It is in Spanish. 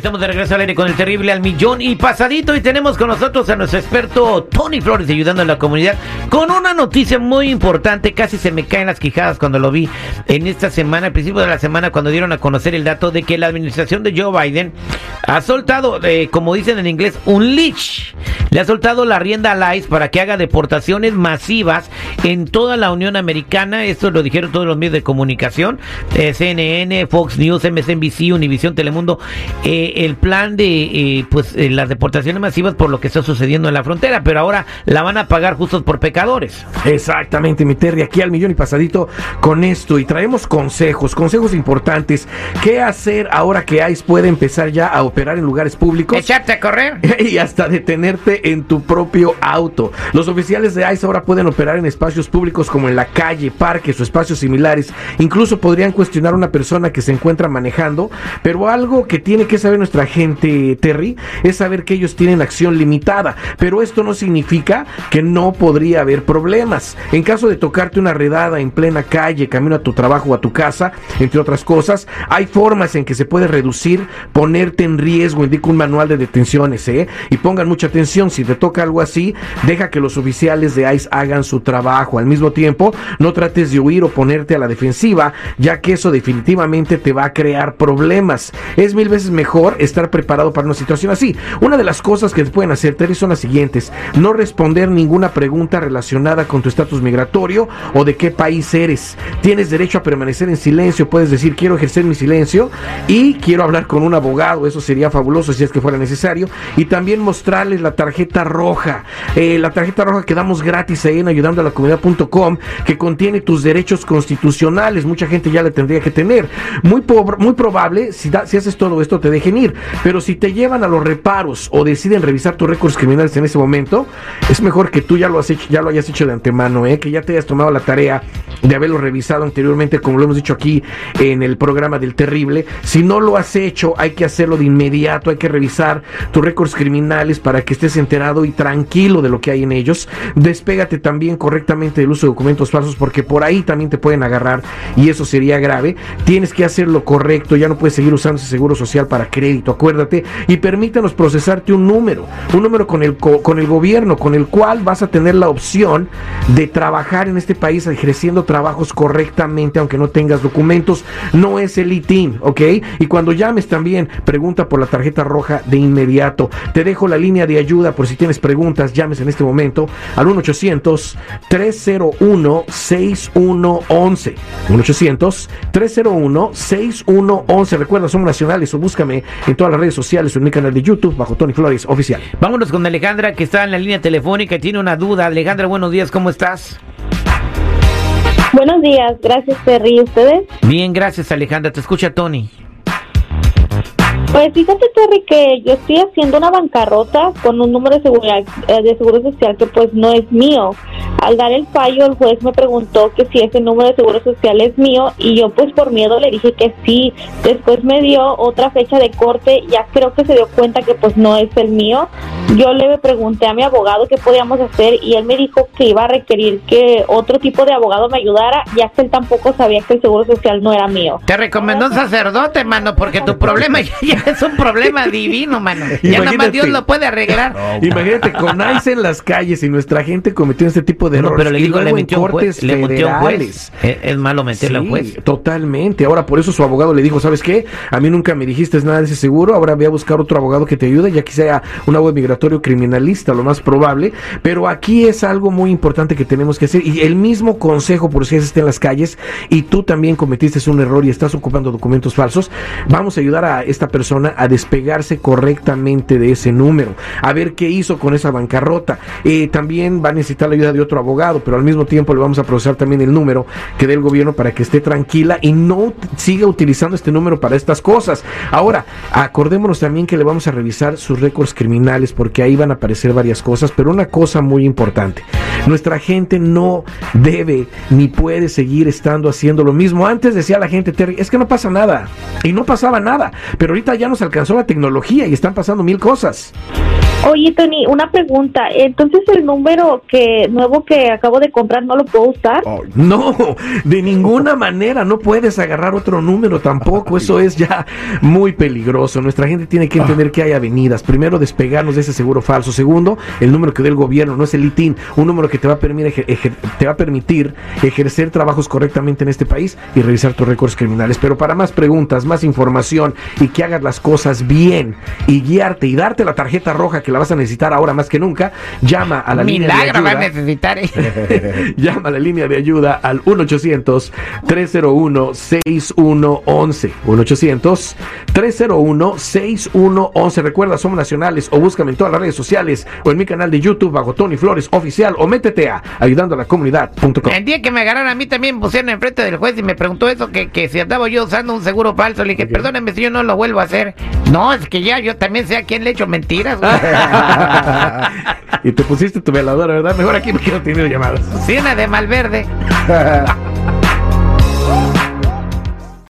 Estamos de regreso al aire con el terrible al millón y pasadito y tenemos con nosotros a nuestro experto Tony Flores ayudando a la comunidad con una noticia muy importante. Casi se me caen las quijadas cuando lo vi en esta semana, al principio de la semana, cuando dieron a conocer el dato de que la administración de Joe Biden ha soltado, eh, como dicen en inglés, un leash. Le ha soltado la rienda a ICE para que haga deportaciones masivas en toda la Unión Americana. Esto lo dijeron todos los medios de comunicación, eh, CNN, Fox News, MSNBC, Univision, Telemundo. Eh, el plan de eh, pues las deportaciones masivas por lo que está sucediendo en la frontera, pero ahora la van a pagar justos por pecadores. Exactamente, mi Terry, aquí al millón y pasadito con esto y traemos consejos, consejos importantes. ¿Qué hacer ahora que ICE puede empezar ya a operar en lugares públicos? Echarte a correr. y hasta detenerte en tu propio auto. Los oficiales de ICE ahora pueden operar en espacios públicos como en la calle, parques o espacios similares. Incluso podrían cuestionar a una persona que se encuentra manejando, pero algo que tiene que saber nuestra gente, Terry, es saber que ellos tienen acción limitada, pero esto no significa que no podría haber problemas. En caso de tocarte una redada en plena calle, camino a tu trabajo o a tu casa, entre otras cosas, hay formas en que se puede reducir, ponerte en riesgo, indica un manual de detenciones, ¿eh? Y pongan mucha atención, si te toca algo así, deja que los oficiales de ICE hagan su trabajo. Al mismo tiempo, no trates de huir o ponerte a la defensiva, ya que eso definitivamente te va a crear problemas. Es mil veces mejor estar preparado para una situación así. Una de las cosas que pueden hacer, Terry, son las siguientes. No responder ninguna pregunta relacionada con tu estatus migratorio o de qué país eres. Tienes derecho a permanecer en silencio. Puedes decir, quiero ejercer mi silencio y quiero hablar con un abogado. Eso sería fabuloso si es que fuera necesario. Y también mostrarles la tarjeta roja. Eh, la tarjeta roja que damos gratis ahí en ayudando a la comunidad.com que contiene tus derechos constitucionales. Mucha gente ya le tendría que tener. Muy, muy probable, si, si haces todo esto, te deje pero si te llevan a los reparos o deciden revisar tus récords criminales en ese momento, es mejor que tú ya lo, has hecho, ya lo hayas hecho de antemano, ¿eh? que ya te hayas tomado la tarea de haberlo revisado anteriormente, como lo hemos dicho aquí en el programa del terrible. Si no lo has hecho, hay que hacerlo de inmediato, hay que revisar tus récords criminales para que estés enterado y tranquilo de lo que hay en ellos. Despégate también correctamente del uso de documentos falsos porque por ahí también te pueden agarrar y eso sería grave. Tienes que hacer lo correcto, ya no puedes seguir usando ese seguro social para crédito, acuérdate, y permítanos procesarte un número, un número con el, con el gobierno, con el cual vas a tener la opción de trabajar en este país ejerciendo trabajos correctamente, aunque no tengas documentos, no es el ITIN, ¿ok? Y cuando llames también, pregunta por la tarjeta roja de inmediato. Te dejo la línea de ayuda por si tienes preguntas, llames en este momento al 1-800-301-6111. 1-800-301-6111. Recuerda, somos nacionales o búscame en todas las redes sociales o en mi canal de YouTube bajo Tony Flores Oficial. Vámonos con Alejandra que está en la línea telefónica y tiene una duda. Alejandra, buenos días, ¿cómo estás? Buenos días, gracias Terry. ¿Y ustedes? Bien, gracias Alejandra. Te escucha Tony. Pues fíjate, Terry, que yo estoy haciendo una bancarrota con un número de seguridad eh, de seguro social que pues no es mío. Al dar el fallo, el juez me preguntó que si ese número de seguro social es mío y yo pues por miedo le dije que sí. Después me dio otra fecha de corte, ya creo que se dio cuenta que pues no es el mío. Yo le pregunté a mi abogado qué podíamos hacer y él me dijo que iba a requerir que otro tipo de abogado me ayudara, ya que él tampoco sabía que el seguro social no era mío. Te recomendó un sacerdote, mano, porque tu problema ya es un problema divino, mano. Ya nada más Dios lo puede arreglar. Imagínate, con ICE en las calles y nuestra gente cometió este tipo de errores. pero le digo, le metió juez. Le metió un juez. Es, malo meterle a un juez. Totalmente. Ahora, por eso su abogado le dijo, ¿sabes qué? A mí nunca me dijiste nada de ese seguro, ahora voy a buscar otro abogado que te ayude, ya que sea un abogado criminalista, lo más probable. Pero aquí es algo muy importante que tenemos que hacer. Y el mismo consejo, por si esté en las calles y tú también cometiste un error y estás ocupando documentos falsos, vamos a ayudar a esta persona a despegarse correctamente de ese número, a ver qué hizo con esa bancarrota. Eh, también va a necesitar la ayuda de otro abogado, pero al mismo tiempo le vamos a procesar también el número que dé el gobierno para que esté tranquila y no siga utilizando este número para estas cosas. Ahora, acordémonos también que le vamos a revisar sus récords criminales porque ahí van a aparecer varias cosas, pero una cosa muy importante, nuestra gente no debe ni puede seguir estando haciendo lo mismo. Antes decía la gente, Terry, es que no pasa nada. Y no pasaba nada. Pero ahorita ya nos alcanzó la tecnología y están pasando mil cosas. Oye, Tony, una pregunta. Entonces, el número que nuevo que acabo de comprar no lo puedo usar. Oh, no, de ninguna manera no puedes agarrar otro número tampoco. Eso es ya muy peligroso. Nuestra gente tiene que entender que hay avenidas. Primero, despegarnos de ese seguro falso. Segundo, el número que dé el gobierno no es el ITIN, un número que te va a permitir, ejer- te va a permitir ejercer trabajos correctamente en este país y revisar tus récords criminales. Pero para más preguntas, más información y que hagas las cosas bien y guiarte y darte la tarjeta roja que la vas a necesitar ahora más que nunca, llama a la línea de Milagro va a ayuda. necesitar. ¿eh? Llama a la línea de ayuda al 1-800-301-6111. 1-800-301-6111. Recuerda, somos nacionales o búscame en todas las redes sociales o en mi canal de YouTube bajo Tony Flores Oficial o métete a ayudando a la comunidad.com. El día que me agarraron a mí también pusieron enfrente del juez y me preguntó eso, que, que si andaba yo usando un seguro falso. Le dije, perdóneme si yo no lo vuelvo a hacer. No, es que ya yo también sé a quién le echo mentiras. y te pusiste tu veladora, ¿verdad? Mejor aquí no quiero tener llamadas. Una de Malverde.